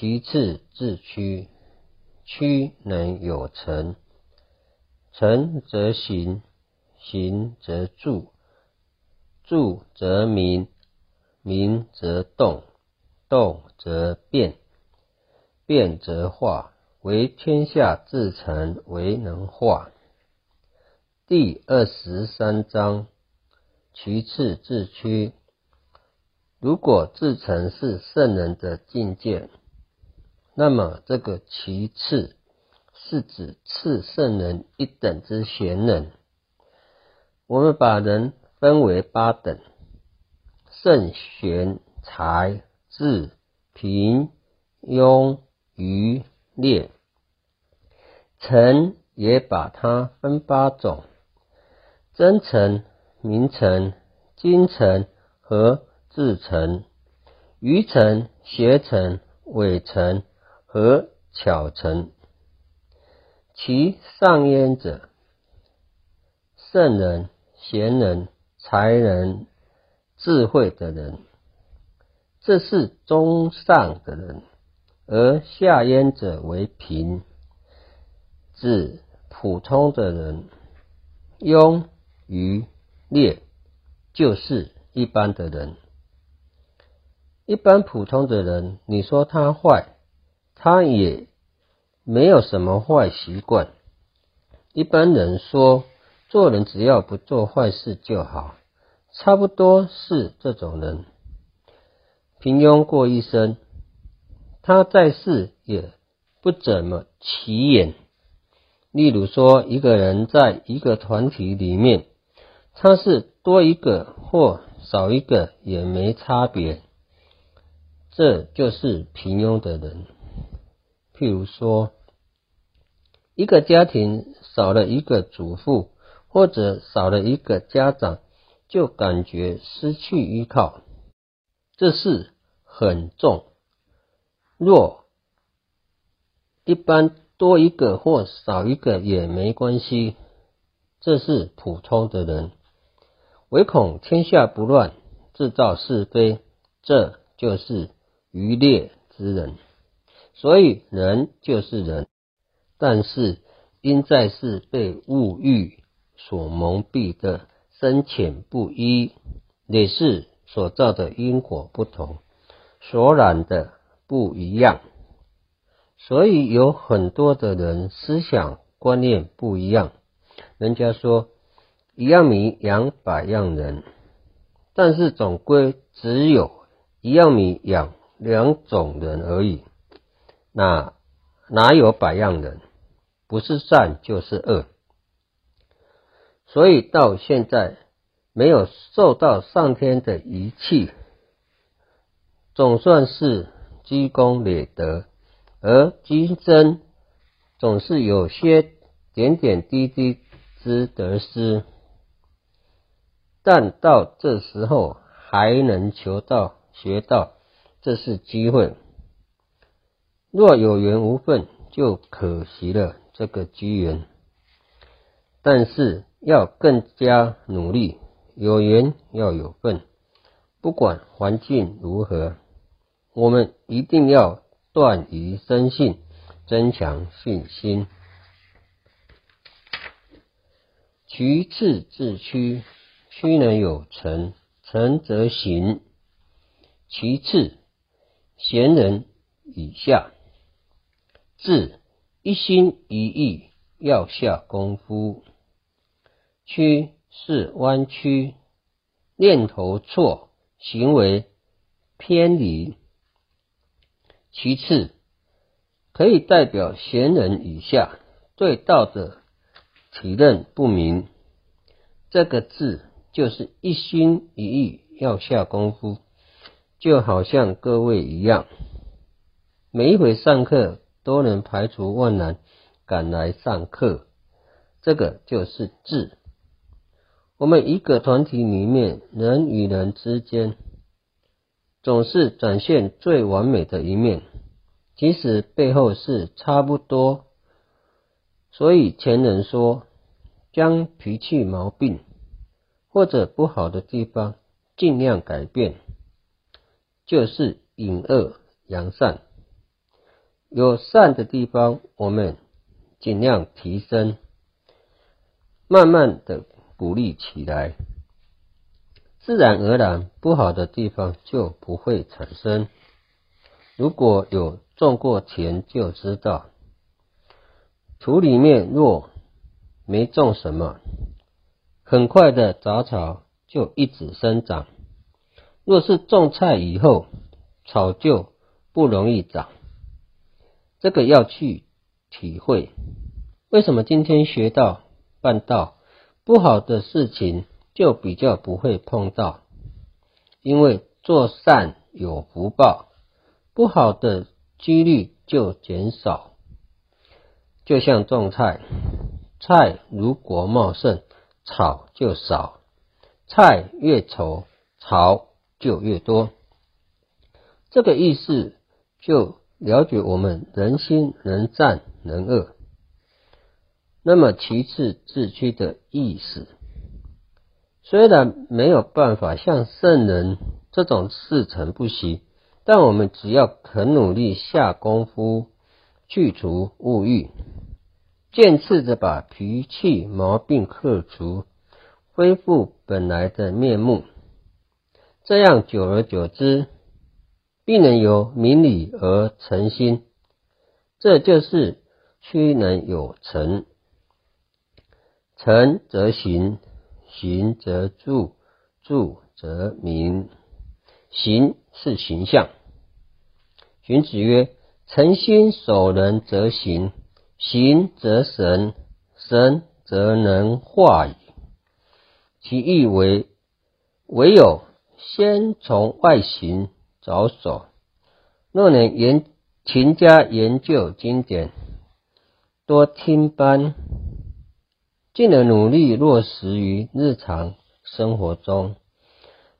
其次自屈，屈能有成，成则行，行则住，住则明，明则动，动则变，变则化。为天下至诚，为能化。第二十三章，其次自屈。如果自成是圣人的境界，那么这个其次是指次圣人一等之贤人。我们把人分为八等：圣贤、才、智、平、庸、愚。劣，臣也把它分八种：真诚、明诚、精诚和至诚；愚诚、邪诚、伪诚和巧成。其上焉者，圣人、贤人、才人、智慧的人，这是中上的人。而下焉者为贫，指普通的人；庸、愚、劣，就是一般的人。一般普通的人，你说他坏，他也没有什么坏习惯。一般人说，做人只要不做坏事就好，差不多是这种人。平庸过一生。他在世也不怎么起眼。例如说，一个人在一个团体里面，他是多一个或少一个也没差别，这就是平庸的人。譬如说，一个家庭少了一个祖父或者少了一个家长，就感觉失去依靠，这是很重。若一般多一个或少一个也没关系，这是普通的人，唯恐天下不乱，制造是非，这就是愚劣之人。所以人就是人，但是因在世被物欲所蒙蔽的深浅不一，也是所造的因果不同，所染的。不一样，所以有很多的人思想观念不一样。人家说一样米养百样人，但是总归只有一样米养两种人而已。那哪有百样人？不是善就是恶。所以到现在没有受到上天的遗弃，总算是。积功累德，而今生总是有些点点滴滴之得失，但到这时候还能求道学道，这是机会。若有缘无分，就可惜了这个机缘。但是要更加努力，有缘要有份，不管环境如何。我们一定要断于生信，增强信心。其次自屈，屈能有成，成则行。其次，贤人以下，自一心一意要下功夫。曲是弯曲，念头错，行为偏离。其次，可以代表贤人以下对道的体认不明。这个字就是一心一意要下功夫，就好像各位一样，每一回上课都能排除万难赶来上课，这个就是智。我们一个团体里面，人与人之间。总是展现最完美的一面，即使背后是差不多。所以前人说，将脾气毛病或者不好的地方尽量改变，就是引恶扬善。有善的地方，我们尽量提升，慢慢的鼓励起来，自然而然不好的地方就不会产生。如果有种过田，就知道土里面若没种什么，很快的杂草就一直生长；若是种菜以后，草就不容易长。这个要去体会。为什么今天学到办到不好的事情就比较不会碰到？因为做善有福报。不好的几率就减少，就像种菜，菜如果茂盛，草就少；菜越丑，草就越多。这个意思就了解我们人心能善能恶。那么其次自驱的意思，虽然没有办法像圣人这种事成不息。但我们只要肯努力下功夫，去除物欲，渐次的把脾气毛病克除，恢复本来的面目，这样久而久之，必能由明理而成心。这就是趋能有成，成则行，行则住，住则明。行是形象。荀子曰：“诚心守人则行，行则神，神则能化矣。”其意为：唯有先从外形着手。若能研勤加研究经典，多听班，进而努力落实于日常生活中。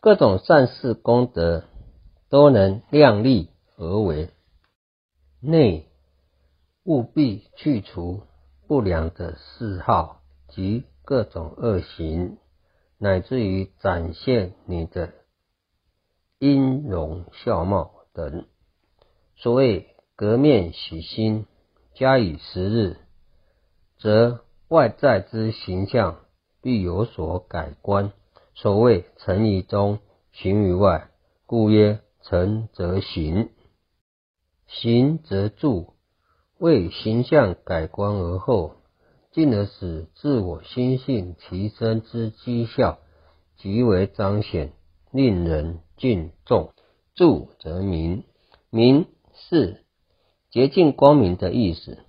各种善事功德都能量力而为，内务必去除不良的嗜好及各种恶行，乃至于展现你的音容笑貌等。所谓革面洗心，加以时日，则外在之形象必有所改观。所谓诚于中，行于外，故曰诚则行，行则住。为形象改观而后，进而使自我心性提升之绩效极为彰显，令人敬重。住则明，明是洁净光明的意思。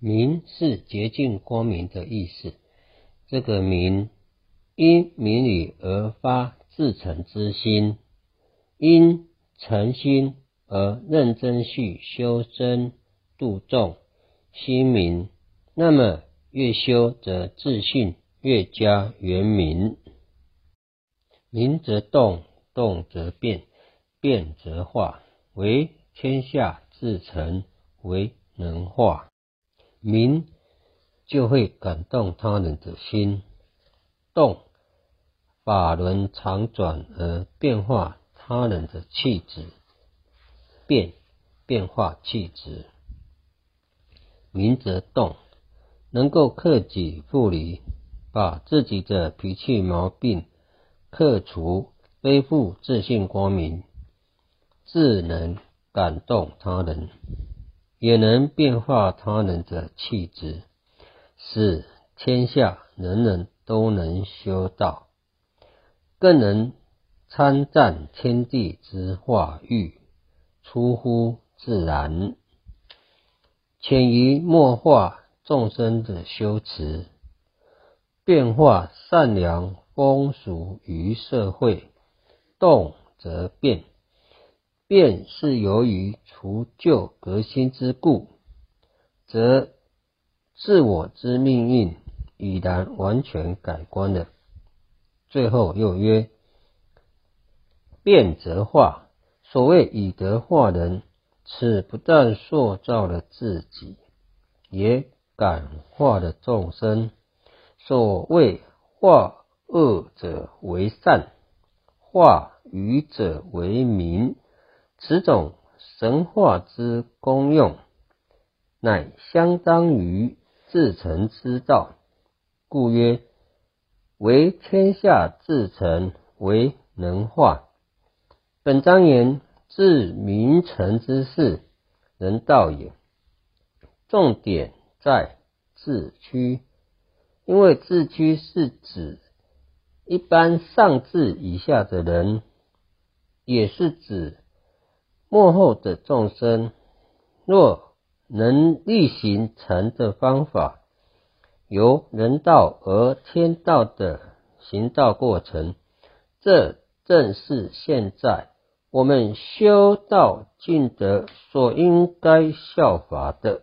明是洁净光明的意思。这个明。因明理而发至诚之心，因诚心而认真去修真度众，心明，那么越修则自信越加圆明。明则动，动则变，变则化，为天下至诚，为能化。明就会感动他人的心。动，法轮常转而变化他人的气质，变，变化气质。明则动，能够克己复礼，把自己的脾气毛病克除，恢复自信光明，自能感动他人，也能变化他人的气质，使天下人人。都能修道，更能参赞天地之化育，出乎自然，潜移默化众生的修持，变化善良风俗于社会。动则变，变是由于除旧革新之故，则自我之命运。已然完全改观了。最后又曰：变则化。所谓以德化人，此不但塑造了自己，也感化了众生。所谓化恶者为善，化愚者为明。此种神化之功用，乃相当于至诚之道，故曰：为天下至诚为能化。本章言治名臣之事，人道也。重点在自屈，因为自屈是指一般上至以下的人，也是指幕后的众生。若能力行成的方法，由人道而天道的行道过程，这正是现在我们修道尽德所应该效法的。